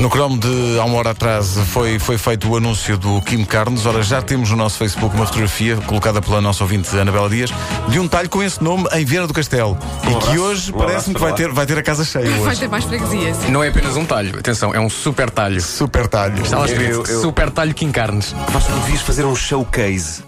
No cromo de há uma hora atrás foi, foi feito o anúncio do Kim Carnes. Ora, já temos no nosso Facebook uma fotografia colocada pela nossa ouvinte Anabela Dias de um talho com esse nome em Viana do Castelo. Um e que hoje um parece-me que vai ter, vai ter a casa cheia Vai hoje. ter mais freguesia, sim. Não é apenas um talho, atenção, é um super talho. Super talho. Está lá escrito Eu- eu- super talho Kim Carnes. Vasco, tu devias fazer um showcase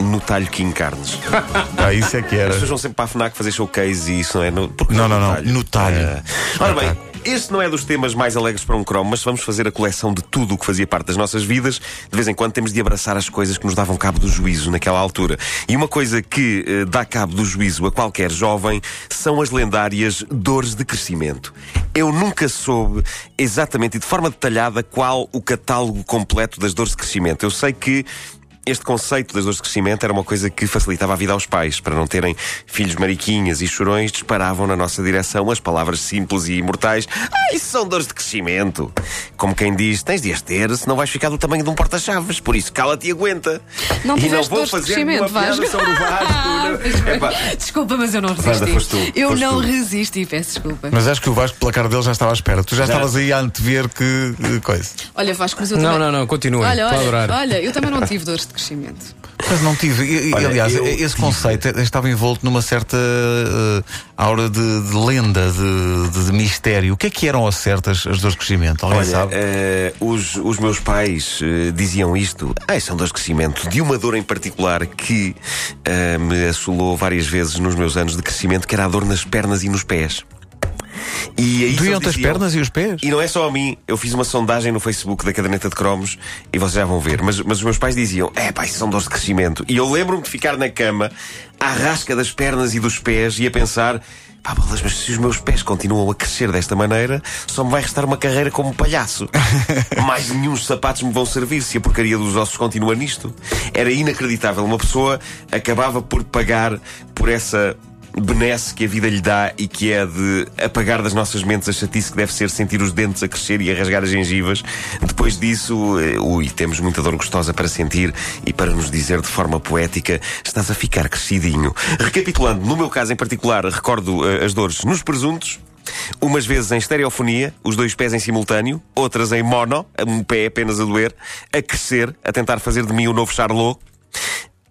no talho King Carnes. Ah, isso é que As era. pessoas vão sempre para a FNAC fazer showcase e isso não é no. porque Não, não, no não. No talho. Ah. Ora bem, este não é dos temas mais alegres para um cromo, mas vamos fazer a coleção de tudo o que fazia parte das nossas vidas. De vez em quando temos de abraçar as coisas que nos davam cabo do juízo naquela altura. E uma coisa que eh, dá cabo do juízo a qualquer jovem são as lendárias dores de crescimento. Eu nunca soube exatamente e de forma detalhada qual o catálogo completo das dores de crescimento. Eu sei que este conceito das dores de crescimento era uma coisa que facilitava a vida aos pais. Para não terem filhos mariquinhas e chorões, disparavam na nossa direção as palavras simples e imortais. Ah, isso são dores de crescimento. Como quem diz, tens de as ter, senão vais ficar do tamanho de um porta-chaves. Por isso, cala-te e aguenta. Não e não vou dores de fazer crescimento, Vasco. sobre o Vasco. não- Epá, Desculpa, mas eu não resisti. Foste tu, eu não tu. resisti, peço desculpa. Mas acho que o Vasco, pela cara dele, já estava à espera. Tu já, estavas aí a antever que eh, coisa. Olha, Vasco, mas eu Não, também... não, não, continua. Olha, olha, olha, eu também não tive dores de crescimento. Mas não tive. Olha, aliás, eu esse conceito estava envolto numa certa eh, aura de, de lenda, de, de- de mistério. O que é que eram ao certo as, as dores de crescimento? Alguém Olha, sabe? eh, os, os meus pais eh, diziam isto. Ah, são dores de crescimento. De uma dor em particular que me assolou várias vezes nos meus anos de crescimento, que era a dor nas pernas e nos pés. E aí Doíam-te as pernas e os pés? E não é só a mim, eu fiz uma sondagem no Facebook da caderneta de cromos e vocês já vão ver. Mas, mas os meus pais diziam: é pá, isso são dores de crescimento. E eu lembro-me de ficar na cama, à rasca das pernas e dos pés, e a pensar: pá, bolas, mas se os meus pés continuam a crescer desta maneira, só me vai restar uma carreira como palhaço. Mais nenhum sapatos me vão servir se a porcaria dos ossos continua nisto. Era inacreditável. Uma pessoa acabava por pagar por essa benesse que a vida lhe dá e que é de apagar das nossas mentes a chatice que deve ser sentir os dentes a crescer e a rasgar as gengivas. Depois disso, eh, ui, temos muita dor gostosa para sentir e para nos dizer de forma poética: estás a ficar crescidinho. Recapitulando, no meu caso em particular, recordo eh, as dores nos presuntos. Umas vezes em estereofonia, os dois pés em simultâneo, outras em mono, um pé apenas a doer, a crescer, a tentar fazer de mim o novo Charlot.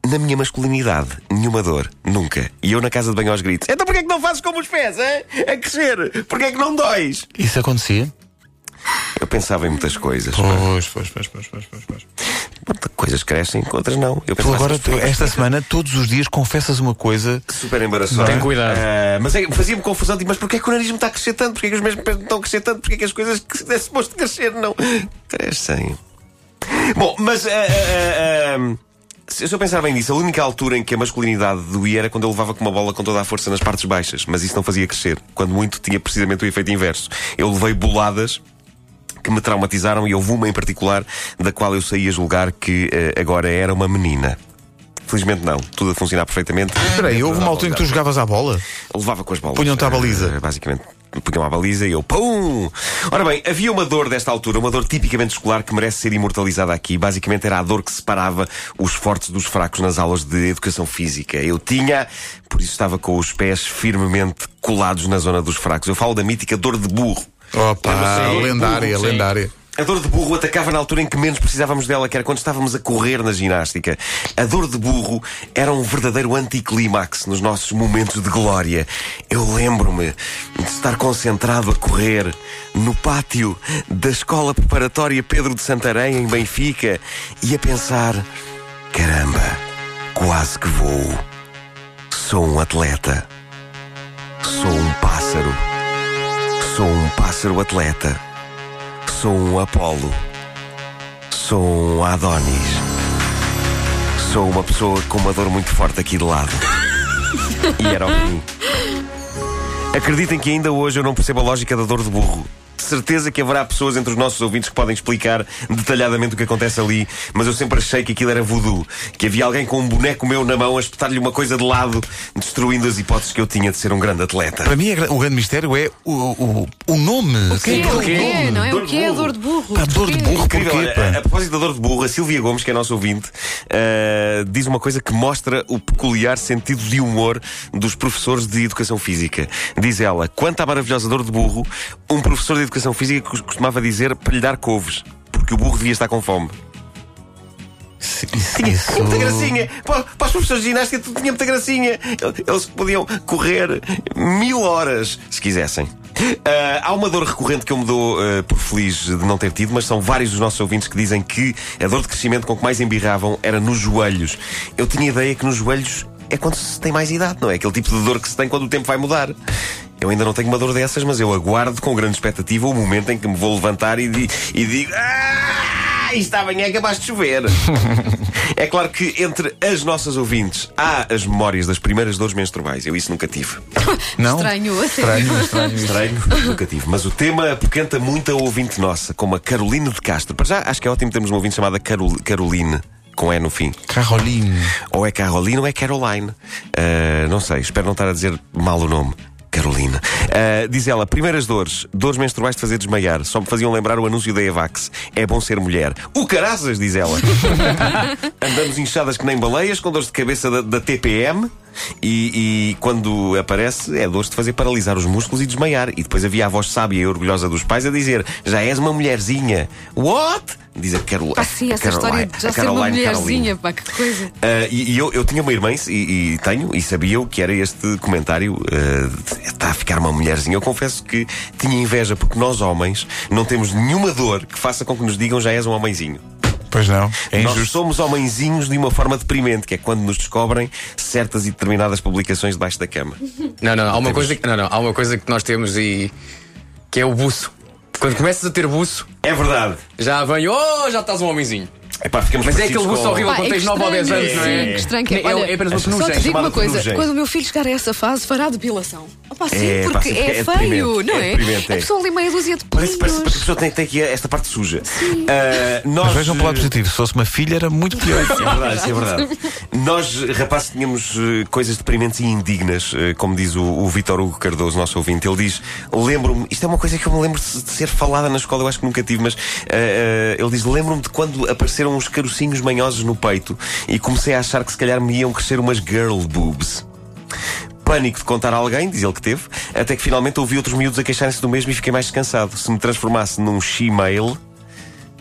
Na minha masculinidade, nenhuma dor, nunca. E eu na casa de banho aos gritos. Então porquê é que não fazes como os pés, hein? A crescer? Porquê é que não dóis? Isso acontecia? Eu pensava em muitas coisas. Pois, pois, pois, pois, pois, pois. pois. Coisas crescem, outras não. Eu Tu agora, essas tu, esta semana, todos os dias, confessas uma coisa. Super embaraçoso. Tem cuidado. Ah, mas é- fazia-me confusão, tipo, mas porquê que o nariz está a crescer tanto? Porquê que os meus pés não estão a crescer tanto? Porquê que as coisas que é suposto crescer não crescem? Bom, mas. ah, ah, se se eu pensar bem nisso, a única altura em que a masculinidade doía era quando eu levava com uma bola com toda a força nas partes baixas, mas isso não fazia crescer. Quando muito tinha precisamente o efeito inverso. Eu levei boladas que me traumatizaram e houve uma em particular da qual eu saí a julgar que eh, agora era uma menina. Felizmente não, tudo a funcionar perfeitamente. Espera aí, houve uma altura em que tu jogavas à bola? Levava com as bolas. Punham-te à baliza. Eh, basicamente, punham à baliza e eu pum! Ora bem, havia uma dor desta altura, uma dor tipicamente escolar que merece ser imortalizada aqui. Basicamente era a dor que separava os fortes dos fracos nas aulas de educação física. Eu tinha, por isso estava com os pés firmemente colados na zona dos fracos. Eu falo da mítica dor de burro. Opa, lendária, lendária. A dor de burro atacava na altura em que menos precisávamos dela, que era quando estávamos a correr na ginástica. A dor de burro era um verdadeiro anticlímax nos nossos momentos de glória. Eu lembro-me de estar concentrado a correr no pátio da Escola Preparatória Pedro de Santarém, em Benfica, e a pensar: caramba, quase que vou. Sou um atleta. Sou um pássaro. Sou um pássaro atleta. Sou um Apolo. Sou um Adonis. Sou uma pessoa com uma dor muito forte aqui de lado. e era o fim. Acreditem que ainda hoje eu não percebo a lógica da dor de burro. Certeza que haverá pessoas entre os nossos ouvintes que podem explicar detalhadamente o que acontece ali, mas eu sempre achei que aquilo era voodoo. Que havia alguém com um boneco meu na mão a espetar-lhe uma coisa de lado, destruindo as hipóteses que eu tinha de ser um grande atleta. Para mim, é o grande mistério é o, o, o nome. O que é, o que é, não é? Dor O de que é a burro. dor de burro? Pá, dor de burro. Incrível, Porquê, pá? a, a propósito da dor de burro, a Silvia Gomes, que é nosso ouvinte, ah, diz uma coisa que mostra o peculiar sentido de humor dos professores de educação física. Diz ela: quanto à maravilhosa dor de burro, um professor de educação educação física cos- costumava dizer para lhe dar couves, porque o burro devia estar com fome. Tinha, isso- muita gracinha. Para, para os professores de ginástica tudo tinha muita gracinha. Eles podiam correr mil horas se quisessem. Ah, há uma dor recorrente que eu me dou ah, por feliz de não ter tido, mas são vários dos nossos ouvintes que dizem que a dor de crescimento com que mais embirravam era nos joelhos. Eu tinha ideia que nos joelhos é quando se tem mais idade, não é? Aquele tipo de dor que se tem quando o tempo vai mudar. Eu ainda não tenho uma dor dessas, mas eu aguardo com grande expectativa o momento em que me vou levantar e, di- e digo. Ah, isto amanhã é capaz de chover. É claro que entre as nossas ouvintes há as memórias das primeiras dores menstruais. Eu isso nunca tive. Não? Estranho. Estranho, estranho. Estranho, nunca tive. Mas o tema apoquenta muito a ouvinte nossa, como a Caroline de Castro. Para já, acho que é ótimo termos uma ouvinte chamada Carol- Caroline. Com E no fim. Caroline. Ou é Caroline ou é Caroline. Ah, não sei, espero não estar a dizer mal o nome. Carolina. Ah, diz ela: primeiras dores, dores menstruais de fazer desmaiar. Só me faziam lembrar o anúncio da Evax. É bom ser mulher. O caraças, diz ela. Andamos inchadas que nem baleias, com dores de cabeça da, da TPM. E, e quando aparece, é dores de fazer paralisar os músculos e desmaiar. E depois havia a voz sábia e orgulhosa dos pais a dizer: Já és uma mulherzinha. What? Diz a Carol Pá, sim, essa história Caroline- de já ser uma Caroline mulherzinha, Caroline. pá, que coisa. Ah, e e eu, eu tinha uma irmã e, e tenho, e sabia o que era este comentário. ah, Está a ficar uma mulherzinha. Eu confesso que tinha inveja, porque nós homens não temos nenhuma dor que faça com que nos digam já és um homenzinho. Pois não, é Nós injusto. somos homenzinhos de uma forma deprimente, que é quando nos descobrem certas e determinadas publicações debaixo da cama. Não, não, há uma, coisa que, não, não, há uma coisa que nós temos e. que é o buço. Quando começas a ter buço, É verdade. já vem, oh, já estás um homenzinho. Epá, ficamos Mas é aquele com- horrível Pá, quando é tens 9 ou 10 estranho, anos, não sim, é? que estranho que é. É, Olha, é apenas uma Só te penugem. digo uma coisa: penugem. quando o meu filho chegar a essa fase, fará depilação. Opa, sim, É, porque sim, é, é feio, não é é? a é. pessoa ali meia dúzia de Parece, parece, pelinhos. parece que a pessoa tem, tem aqui esta parte suja. Ah, nós, Mas vejam pelo lado positivo, se fosse uma filha era muito pior. É verdade, é verdade. Nós, rapazes, tínhamos eh, coisas deprimentes e indignas, eh, como diz o, o Vitor Hugo Cardoso, nosso ouvinte. Ele diz: Lembro-me, isto é uma coisa que eu me lembro de ser falada na escola, eu acho que nunca tive, mas eh, ele diz: Lembro-me de quando apareceram uns carocinhos manhosos no peito e comecei a achar que se calhar me iam crescer umas girl boobs. Pânico de contar a alguém, diz ele que teve, até que finalmente ouvi outros miúdos a queixarem-se do mesmo e fiquei mais descansado. Se me transformasse num she-mail,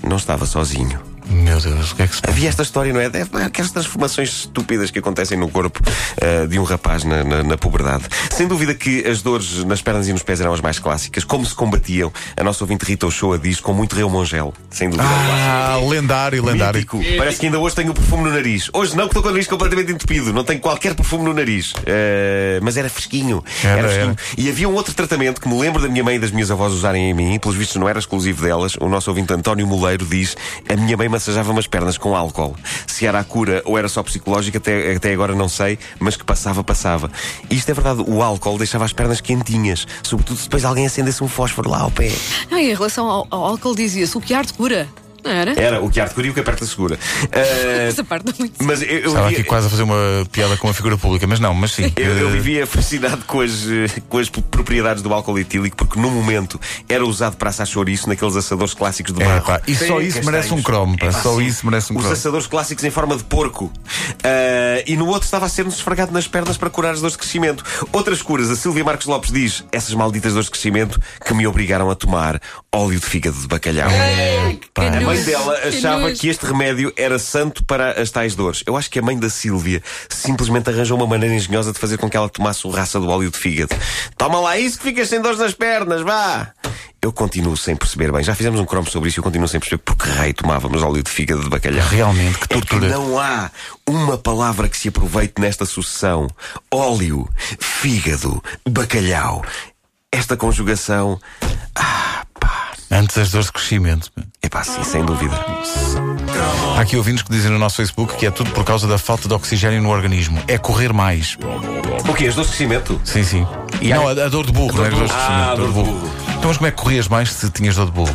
não estava sozinho. Meu Deus, o que é que se passa? Havia esta história, não é? Deve- Aquelas transformações estúpidas que acontecem no corpo ah, de um rapaz na, na, na puberdade. Sem dúvida que as dores nas pernas e nos pés eram as mais clássicas. Como se combatiam? A nossa ouvinte Rita Ochoa diz com muito reumongel. Sem dúvida. Ah, lendário, lendário. Mítico. Parece que ainda hoje tenho o perfume no nariz. Hoje não, que estou com o nariz completamente entupido. Não tenho qualquer perfume no nariz. Eh, mas era fresquinho. Era, fresquinho. E havia um outro tratamento que me lembro da minha mãe e das minhas avós usarem em mim, e pelos vistos não era exclusivo delas. O nosso ouvinte António Moleiro diz: A minha mãe massajava-me as pernas com álcool. Se era a cura ou era só psicológica, até, até agora não sei, mas que passava, passava. Isto é verdade, o álcool deixava as pernas quentinhas, sobretudo se depois alguém acendesse um fósforo lá ao pé. Ah, em relação ao, ao álcool, dizia-se o que arde cura. Não era? Era o que arte e o que aperta segura. Eh, Essa parte não é muito. mas eu, eu Estava aqui quase a fazer uma piada com a figura pública, mas não, mas sim. Eu, eu Eh, vivia fascinado com as, com as propriedades do álcool etílico, porque no momento era usado para assar chouriço naqueles assadores clássicos de É, barro. pá, e só isso merece um cromo, pá, só sim. isso merece um Os cromo. assadores clássicos em forma de porco. Ah, e no outro estava a ser-nos esfregado nas pernas para curar as dores de crescimento. Outras curas, a Silvia Marques Lopes diz: essas malditas dores de crescimento que me obrigaram a tomar óleo de fígado de bacalhau. A mãe dela achava que este remédio era santo para as tais dores. Eu acho que a mãe da Sílvia simplesmente arranjou uma maneira engenhosa de fazer com que ela tomasse o raça do óleo de fígado. Toma lá isso que ficas sem dores nas pernas, vá! Eu continuo sem perceber bem. Já fizemos um cromo sobre isso e eu continuo sem perceber porque raio tomávamos óleo de fígado de bacalhau. Realmente, que É que tortura. não há uma palavra que se aproveite nesta sucessão. Óleo, fígado, bacalhau. Esta conjugação. Ah. Antes as dores de crescimento. É pá, sim, sem dúvida. Há aqui ouvintes que dizem no nosso Facebook que é tudo por causa da falta de oxigênio no organismo. É correr mais. O quê? As dores de crescimento? Sim, sim. E não, a, a dor de burro, não é? de Ah, dor de dor de burro. Então, mas como é que corrias mais se tinhas dor de burro?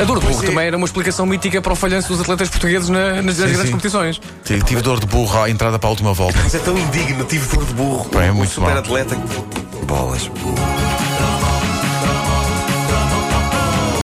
A dor de burro também era uma explicação mítica para o falhanço dos atletas portugueses na- nas, nas Sim, grandes sim. competições. Tive tive dor de burro à entrada para a última volta. Mas é tão indigno, tive dor de burro. Pá, é um muito super mau. atleta. Bolas.